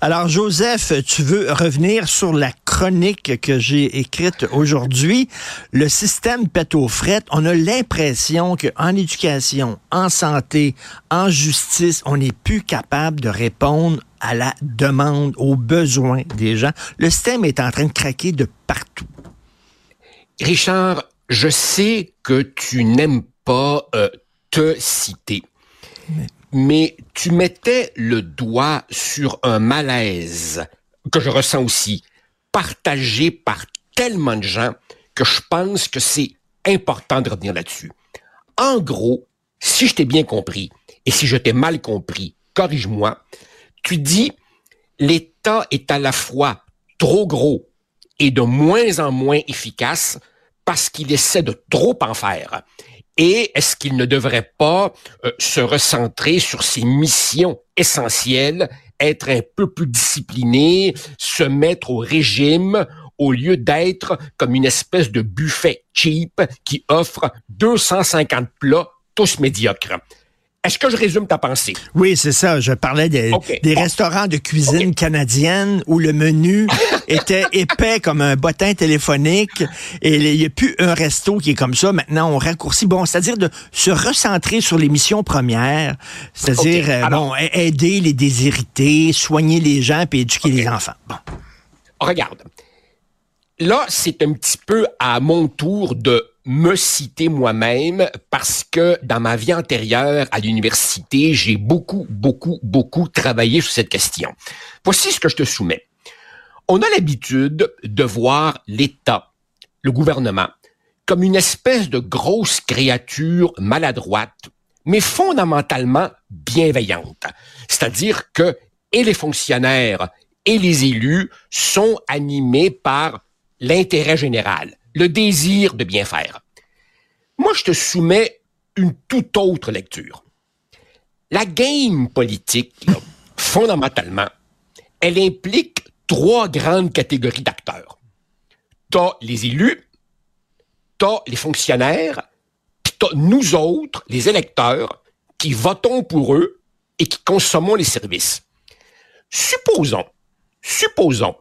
Alors, Joseph, tu veux revenir sur la chronique que j'ai écrite aujourd'hui. Le système pète aux frettes. On a l'impression qu'en éducation, en santé, en justice, on n'est plus capable de répondre à la demande, aux besoins des gens. Le système est en train de craquer de partout. Richard, je sais que tu n'aimes pas euh, te citer, mais... tu mettais le doigt sur un malaise que je ressens aussi, partagé par tellement de gens que je pense que c'est important de revenir là-dessus. En gros, si je t'ai bien compris, et si je t'ai mal compris, corrige-moi, tu dis l'État est à la fois trop gros et de moins en moins efficace parce qu'il essaie de trop en faire. Et est-ce qu'il ne devrait pas euh, se recentrer sur ses missions essentielles, être un peu plus discipliné, se mettre au régime au lieu d'être comme une espèce de buffet cheap qui offre 250 plats tous médiocres? Est-ce que je résume ta pensée? Oui, c'est ça. Je parlais des, restaurants de cuisine canadienne où le menu était épais comme un bottin téléphonique et il n'y a plus un resto qui est comme ça. Maintenant, on raccourcit. Bon, c'est-à-dire de se recentrer sur les missions premières, c'est-à-dire euh, bon, aider les déshérités, soigner les gens puis éduquer les enfants. Bon. Regarde. Là, c'est un petit peu à mon tour de me citer moi-même parce que dans ma vie antérieure à l'université, j'ai beaucoup, beaucoup, beaucoup travaillé sur cette question. Voici ce que je te soumets. On a l'habitude de voir l'État, le gouvernement, comme une espèce de grosse créature maladroite, mais fondamentalement bienveillante. C'est-à-dire que et les fonctionnaires et les élus sont animés par l'intérêt général le désir de bien faire. Moi, je te soumets une toute autre lecture. La game politique, fondamentalement, elle implique trois grandes catégories d'acteurs. T'as les élus, t'as les fonctionnaires, puis t'as nous autres, les électeurs, qui votons pour eux et qui consommons les services. Supposons, supposons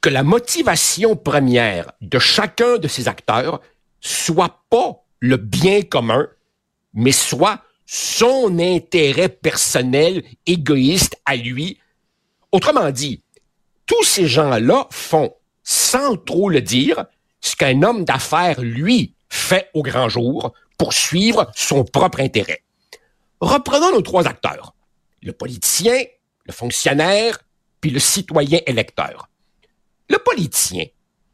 que la motivation première de chacun de ces acteurs soit pas le bien commun, mais soit son intérêt personnel égoïste à lui. Autrement dit, tous ces gens-là font, sans trop le dire, ce qu'un homme d'affaires, lui, fait au grand jour pour suivre son propre intérêt. Reprenons nos trois acteurs. Le politicien, le fonctionnaire, puis le citoyen électeur. Le politicien,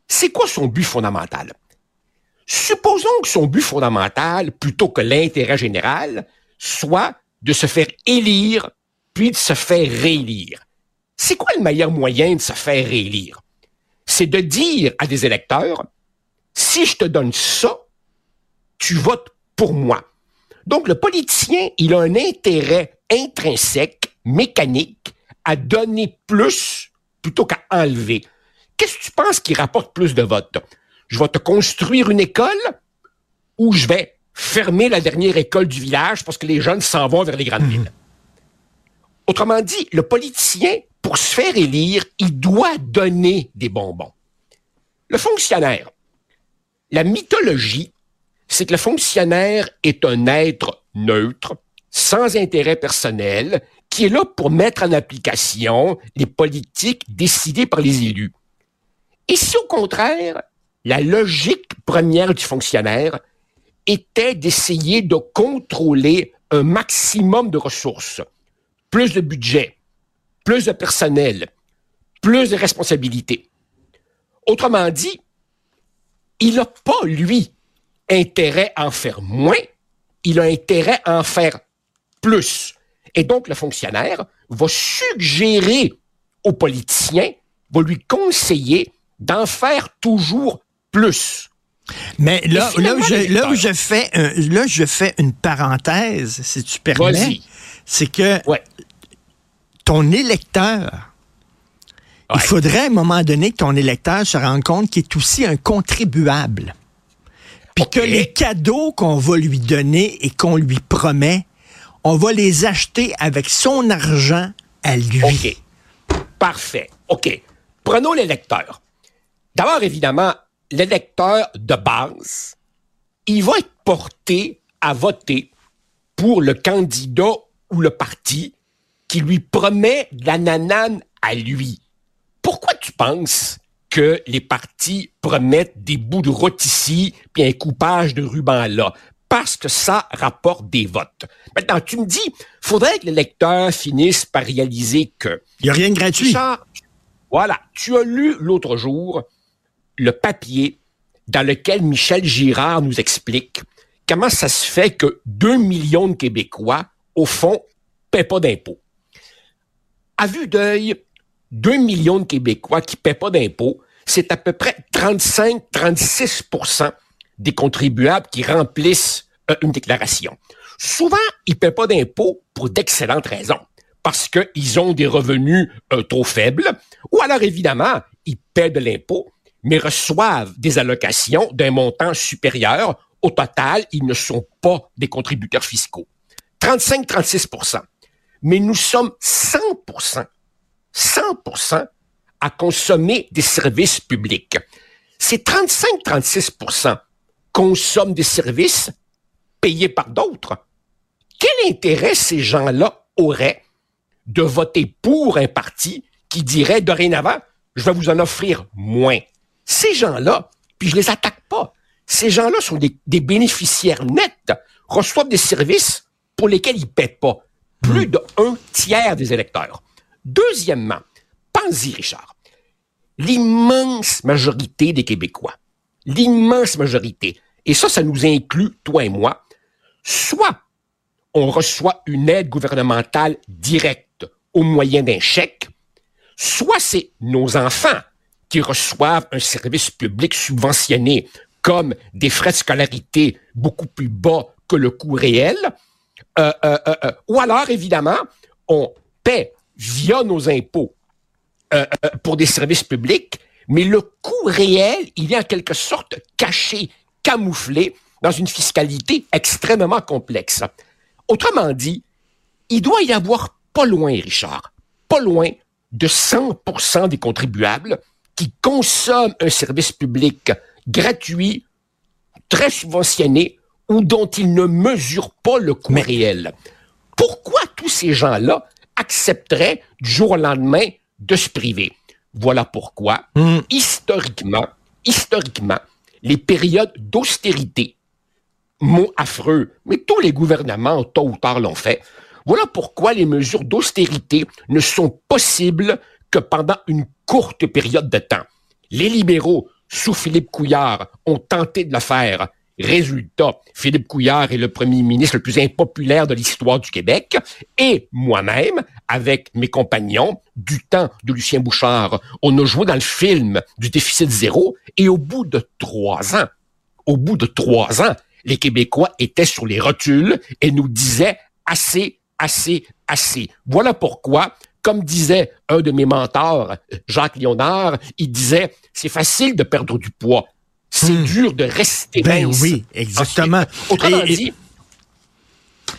c'est quoi son but fondamental? Supposons que son but fondamental, plutôt que l'intérêt général, soit de se faire élire, puis de se faire réélire. C'est quoi le meilleur moyen de se faire réélire? C'est de dire à des électeurs, si je te donne ça, tu votes pour moi. Donc le politicien, il a un intérêt intrinsèque, mécanique, à donner plus plutôt qu'à enlever. Qu'est-ce que tu penses qui rapporte plus de votes? Je vais te construire une école ou je vais fermer la dernière école du village parce que les jeunes s'en vont vers les grandes villes? Autrement dit, le politicien, pour se faire élire, il doit donner des bonbons. Le fonctionnaire, la mythologie, c'est que le fonctionnaire est un être neutre, sans intérêt personnel, qui est là pour mettre en application les politiques décidées par les élus. Et si au contraire, la logique première du fonctionnaire était d'essayer de contrôler un maximum de ressources, plus de budget, plus de personnel, plus de responsabilités. Autrement dit, il n'a pas, lui, intérêt à en faire moins, il a intérêt à en faire plus. Et donc, le fonctionnaire va suggérer aux politiciens, va lui conseiller d'en faire toujours plus. Mais là, là, où je, là où je fais, là, je fais une parenthèse, si tu permets, c'est que ton électeur, il faudrait à un moment donné que ton électeur se rende compte qu'il est aussi un contribuable. Puis que les cadeaux qu'on va lui donner et qu'on lui promet, on va les acheter avec son argent à lui. OK. Parfait. OK. Prenons l'électeur. D'abord, évidemment, l'électeur de base, il va être porté à voter pour le candidat ou le parti qui lui promet la nanane à lui. Pourquoi tu penses que les partis promettent des bouts de route ici puis un coupage de ruban là? Parce que ça rapporte des votes. Maintenant, tu me dis, faudrait que l'électeur finisse par réaliser que... Il n'y a rien de gratuit. voilà. Tu as lu l'autre jour le papier dans lequel Michel Girard nous explique comment ça se fait que 2 millions de Québécois, au fond, paient pas d'impôts. À vue d'œil, 2 millions de Québécois qui paient pas d'impôts, c'est à peu près 35-36% des contribuables qui remplissent euh, une déclaration. Souvent, ils paient pas d'impôts pour d'excellentes raisons. Parce qu'ils ont des revenus euh, trop faibles, ou alors évidemment, ils paient de l'impôt mais reçoivent des allocations d'un montant supérieur. Au total, ils ne sont pas des contributeurs fiscaux. 35-36 Mais nous sommes 100 100 à consommer des services publics. Ces 35-36% consomment des services payés par d'autres. Quel intérêt ces gens-là auraient de voter pour un parti qui dirait dorénavant, je vais vous en offrir moins. Ces gens-là, puis je les attaque pas, ces gens-là sont des, bénéficiaires nets, reçoivent des services pour lesquels ils paient pas. Plus d'un tiers des électeurs. Deuxièmement, pense-y, Richard. L'immense majorité des Québécois, l'immense majorité, et ça, ça nous inclut, toi et moi, soit on reçoit une aide gouvernementale directe au moyen d'un chèque, soit c'est nos enfants qui reçoivent un service public subventionné, comme des frais de scolarité beaucoup plus bas que le coût réel, euh, euh, euh, ou alors, évidemment, on paie via nos impôts pour des services publics, mais le coût réel, il est en quelque sorte caché, camouflé dans une fiscalité extrêmement complexe. Autrement dit, il doit y avoir pas loin, Richard, pas loin de 100% des contribuables qui consomment un service public gratuit, très subventionné, ou dont ils ne mesurent pas le coût réel. Pourquoi tous ces gens-là accepteraient du jour au lendemain de se priver? Voilà pourquoi, hmm. historiquement, historiquement, les périodes d'austérité, mot affreux, mais tous les gouvernements, tôt ou tard, l'ont fait. Voilà pourquoi les mesures d'austérité ne sont possibles que pendant une courte période de temps. Les libéraux, sous Philippe Couillard, ont tenté de le faire. Résultat, Philippe Couillard est le premier ministre le plus impopulaire de l'histoire du Québec et moi-même, avec mes compagnons, du temps de Lucien Bouchard, on a joué dans le film du déficit zéro et au bout de trois ans, au bout de trois ans, les Québécois étaient sur les rotules et nous disaient assez, assez, assez. Voilà pourquoi comme disait un de mes mentors, Jacques Léonard, il disait, c'est facile de perdre du poids. C'est hmm. dur de rester ben oui, exactement. autrement dit,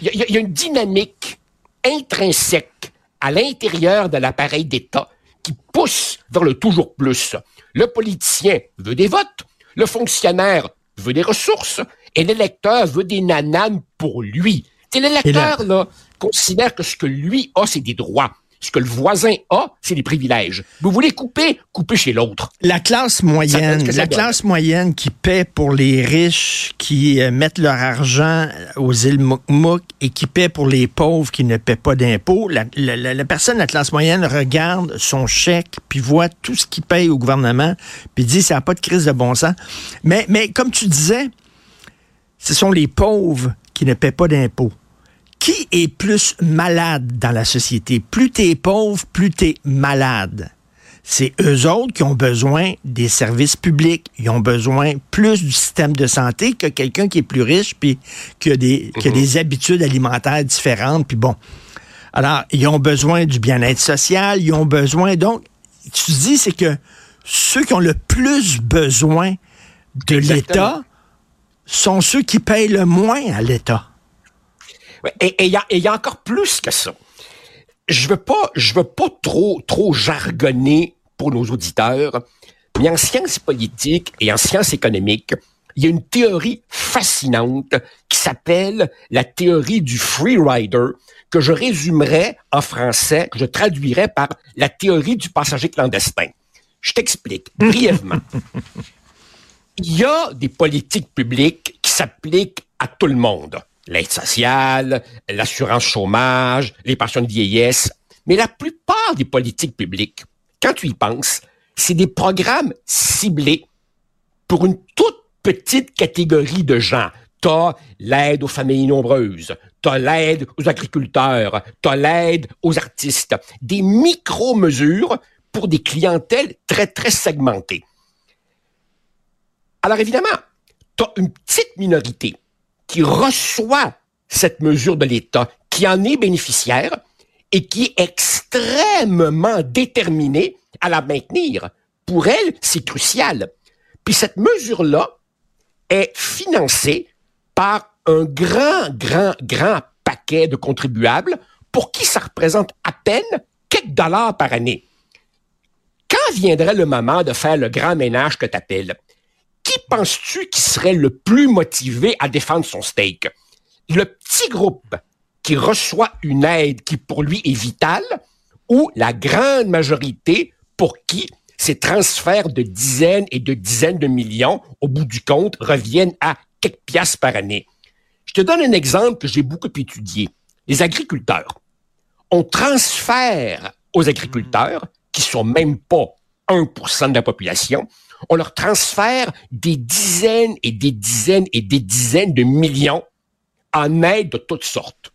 il y, a une dynamique intrinsèque à l'intérieur de l'appareil d'État qui pousse vers le toujours plus. Le politicien veut des votes, le fonctionnaire veut des ressources et l'électeur veut des nananes pour lui. l'électeur, là, considère que ce que lui a, c'est des droits. Ce que le voisin a, c'est des privilèges. Vous voulez couper, coupez chez l'autre. La classe moyenne, la classe moyenne qui paie pour les riches qui euh, mettent leur argent aux îles Mouk et qui paie pour les pauvres qui ne paient pas d'impôts. La, personne de la classe moyenne regarde son chèque puis voit tout ce qu'il paye au gouvernement puis dit ça n'a pas de crise de bon sens. Mais, mais comme tu disais, ce sont les pauvres qui ne paient pas d'impôts qui est plus malade dans la société? Plus tu es pauvre, plus tu es malade. c'est eux autres qui ont besoin des services publics. Ils ont besoin plus du système de santé que quelqu'un qui est plus riche puis qui a des, qui a des mhm. habitudes alimentaires différentes. Puis bon. Alors, ils ont besoin du bien-être social. Ils ont besoin. Donc, tu dis, c'est que ceux qui ont le plus besoin de l'État sont ceux qui payent le moins à l'État. Et il y, y a encore plus que ça je veux pas, je veux pas trop, trop jargonner pour nos auditeurs, mais en sciences politiques et en sciences économiques, il y a une théorie fascinante qui s'appelle la théorie du free rider, que je résumerai en français, que je traduirais par la théorie du passager clandestin. Je t'explique brièvement. il y a des politiques publiques qui s'appliquent à tout le monde. L'aide sociale, l'assurance chômage, les pensions de vieillesse. Mais la plupart des politiques publiques quand tu y penses, c'est des programmes ciblés pour une toute petite catégorie de gens. T'as l'aide aux familles nombreuses, t'as l'aide aux agriculteurs, t'as l'aide aux artistes. Des micro-mesures pour des clientèles très, très segmentées. Alors évidemment, t'as une petite minorité qui reçoit cette mesure de l'État, qui en est bénéficiaire, et qui est extrêmement déterminée à la maintenir. Pour elle, c'est crucial. Puis cette mesure-là est financée par un grand, grand, grand paquet de contribuables pour qui ça représente à peine quelques dollars par année. Quand viendrait le moment de faire le grand ménage que t'appelles? Penses-tu qui serait le plus motivé à défendre son steak? Le petit groupe qui reçoit une aide qui pour lui est vitale ou la grande majorité pour qui ces transferts de dizaines et de dizaines de millions, au bout du compte, reviennent à quelques piastres par année? Je te donne un exemple que j'ai beaucoup étudié. Les agriculteurs. On transfère aux agriculteurs, qui sont même pas 1% de la population, on leur transfère des dizaines et des dizaines et des dizaines de millions en aide de toutes sortes.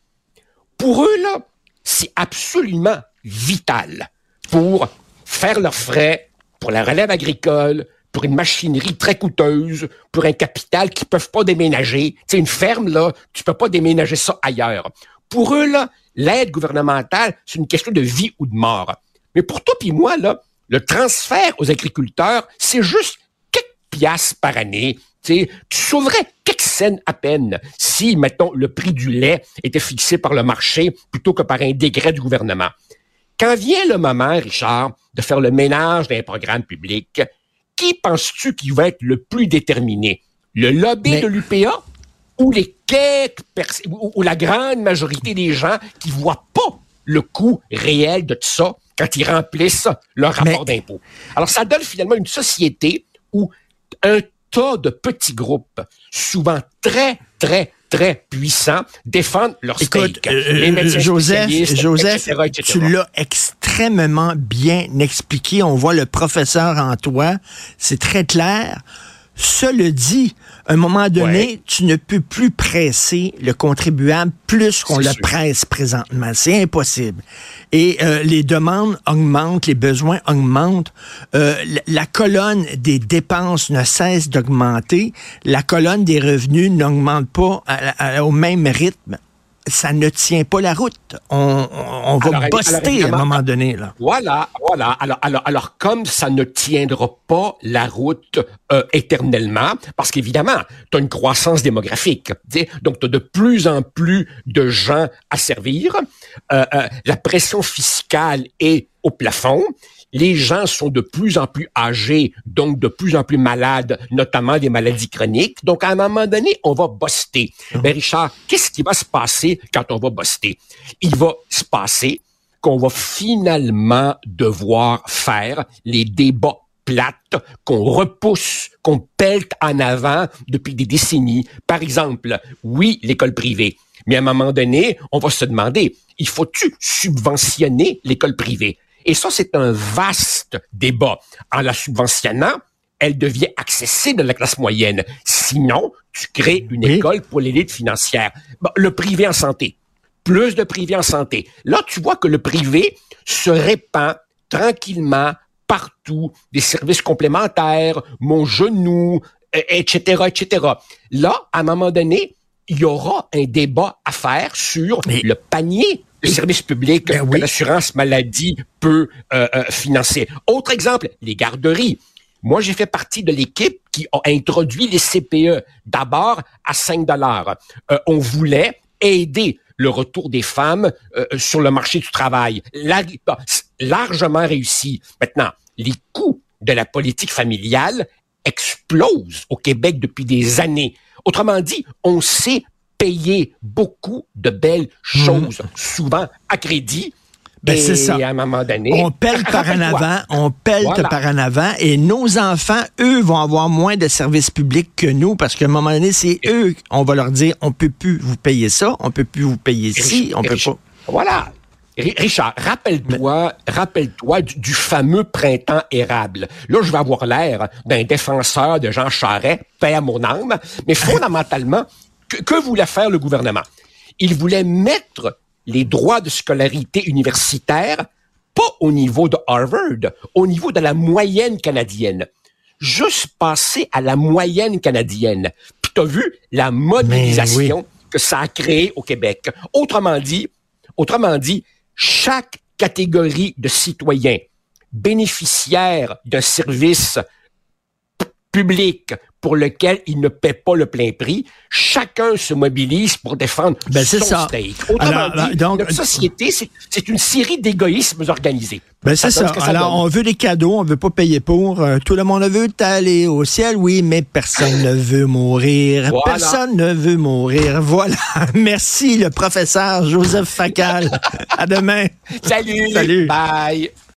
Pour eux, là, c'est absolument vital pour faire leurs frais, pour la relève agricole, pour une machinerie très coûteuse, pour un capital qu'ils peuvent pas déménager. C'est une ferme, là, tu peux pas déménager ça ailleurs. Pour eux, là, l'aide gouvernementale, c'est une question de vie ou de mort. Mais pour toi et moi, là, le transfert aux agriculteurs, c'est juste quelques piastres par année, tu sauverais quelques scènes à peine si, mettons, le prix du lait était fixé par le marché plutôt que par un décret du gouvernement. Quand vient le moment, Richard, de faire le ménage d'un programme public, qui penses-tu qui va être le plus déterminé? Le lobby de l'UPA ou les quelques ou, la grande majorité des gens qui voient pas le coût réel de tout ça? Quand ils remplissent leur rapport d'impôt. Alors, ça donne finalement une société où un tas de petits groupes, souvent très, très, très puissants, défendent leur Écoute, euh, Joseph, Joseph tu l'as extrêmement bien expliqué. On voit le professeur en toi. C'est très clair. Cela dit, à un moment donné, tu ne peux plus presser le contribuable plus qu'on le presse présentement. C'est impossible. Et euh, les demandes augmentent, les besoins augmentent. Euh, la, colonne des dépenses ne cesse d'augmenter. La colonne des revenus n'augmente pas au même rythme ça ne tient pas la route. On, on va alors, à un moment donné. Là. Voilà, voilà. Alors, alors, alors, comme ça ne tiendra pas la route euh, éternellement, parce qu'évidemment, tu as une croissance démographique. Donc, tu as de plus en plus de gens à servir. Euh, euh, la pression fiscale est au plafond les gens sont de plus en plus âgés, donc de plus en plus malades, notamment des maladies chroniques. Donc, à un moment donné, on va buster. Mais ben, Richard, qu'est-ce qui va se passer quand on va buster? Il va se passer qu'on va finalement devoir faire les débats plates qu'on repousse, qu'on pèle en avant depuis des décennies. Par exemple, oui, l'école privée. Mais à un moment donné, on va se demander, il faut-tu subventionner l'école privée? Et ça, c'est un vaste débat. En la subventionnant, elle devient accessible à la classe moyenne. Sinon, tu crées une école pour l'élite financière. le privé en santé. Plus de privé en santé. Là, tu vois que le privé se répand tranquillement, partout, des services complémentaires, mon genou, etc., etc. Là, à un moment donné, il y aura un débat à faire sur le panier de services publics ben que l'assurance maladie peut euh, euh, financer. Autre exemple, les garderies. Moi, j'ai fait partie de l'équipe qui a introduit les CPE d'abord à 5 dollars. Euh, on voulait aider le retour des femmes sur le marché du travail. largement réussi. Maintenant, les coûts de la politique familiale explosent au Québec depuis des années. Autrement dit, on sait payer beaucoup de belles mhm. choses, souvent à crédit. Ben, c'est ça. à un moment donné. On pèle par en avant, on pèle par en avant, et nos enfants, eux, vont avoir moins de services publics que nous, parce qu'à un moment donné, c'est eux, on va leur dire, on peut plus vous payer ça, on peut plus vous payer ci, on peut pas. Voilà. Richard, rappelle-toi, rappelle-toi du, fameux printemps érable. Là, je vais avoir l'air d'un défenseur de Jean Charest, paix à mon âme, mais fondamentalement, que, que voulait faire le gouvernement? Il voulait mettre les droits de scolarité universitaire pas au niveau de Harvard, au niveau de la moyenne canadienne. Juste passer à la moyenne canadienne. Puis t'as vu la modélisation que ça a créé au Québec. Autrement dit, autrement dit, chaque catégorie de citoyens bénéficiaires d'un service public pour lequel il ne paie pas le plein prix, chacun se mobilise pour défendre ben, son ça. Autrement dit, donc, notre société, c'est une série d'égoïsmes organisés. Ben c'est ça. Alors, on veut des cadeaux, on veut pas payer pour. Euh, tout le monde veut aller au ciel, oui, mais personne ne veut mourir. Personne ne veut mourir. Voilà. Merci, le professeur Joseph Facal. à demain. Salut. Salut. Bye.